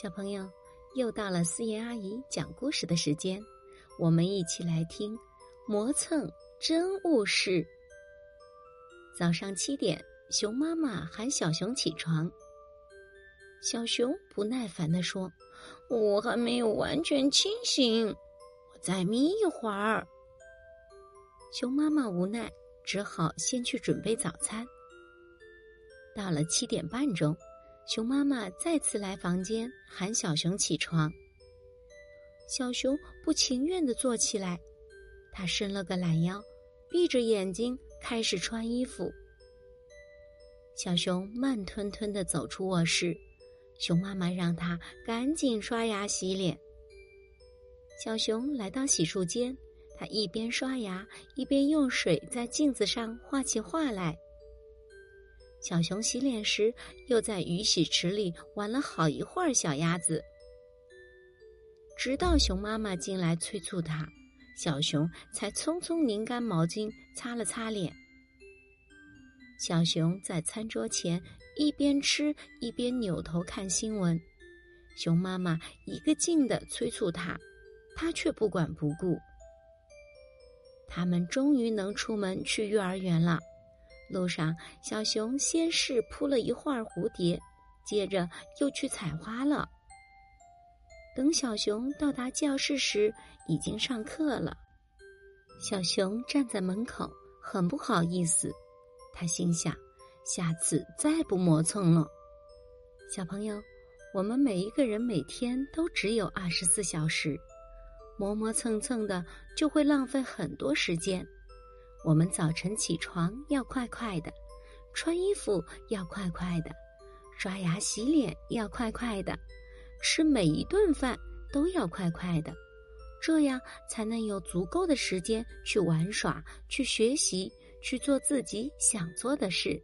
小朋友，又到了思妍阿姨讲故事的时间，我们一起来听《磨蹭真务事》。早上七点，熊妈妈喊小熊起床。小熊不耐烦地说：“我还没有完全清醒，我再眯一会儿。”熊妈妈无奈，只好先去准备早餐。到了七点半钟。熊妈妈再次来房间喊小熊起床。小熊不情愿的坐起来，他伸了个懒腰，闭着眼睛开始穿衣服。小熊慢吞吞的走出卧室，熊妈妈让他赶紧刷牙洗脸。小熊来到洗漱间，他一边刷牙，一边用水在镜子上画起画来。小熊洗脸时，又在鱼洗池里玩了好一会儿小鸭子，直到熊妈妈进来催促他，小熊才匆匆拧干毛巾擦了擦脸。小熊在餐桌前一边吃一边扭头看新闻，熊妈妈一个劲的催促他，他却不管不顾。他们终于能出门去幼儿园了。路上，小熊先是扑了一会儿蝴蝶，接着又去采花了。等小熊到达教室时，已经上课了。小熊站在门口，很不好意思。他心想：下次再不磨蹭了。小朋友，我们每一个人每天都只有二十四小时，磨磨蹭蹭的就会浪费很多时间。我们早晨起床要快快的，穿衣服要快快的，刷牙洗脸要快快的，吃每一顿饭都要快快的，这样才能有足够的时间去玩耍、去学习、去做自己想做的事。